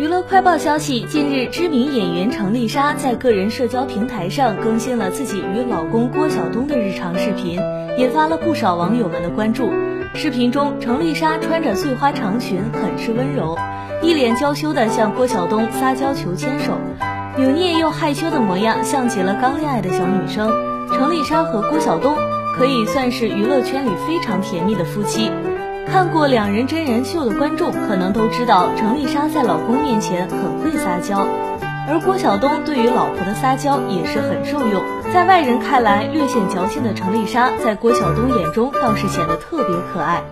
娱乐快报消息，近日，知名演员程丽莎在个人社交平台上更新了自己与老公郭晓东的日常视频，引发了不少网友们的关注。视频中，程丽莎穿着碎花长裙，很是温柔，一脸娇羞地向郭晓东撒娇求牵手，扭捏又害羞的模样，像极了刚恋爱的小女生。程丽莎和郭晓东可以算是娱乐圈里非常甜蜜的夫妻。看过两人真人秀的观众可能都知道，程丽莎在老公面前很会撒娇，而郭晓东对于老婆的撒娇也是很受用。在外人看来略显矫情的程丽莎，在郭晓东眼中倒是显得特别可爱。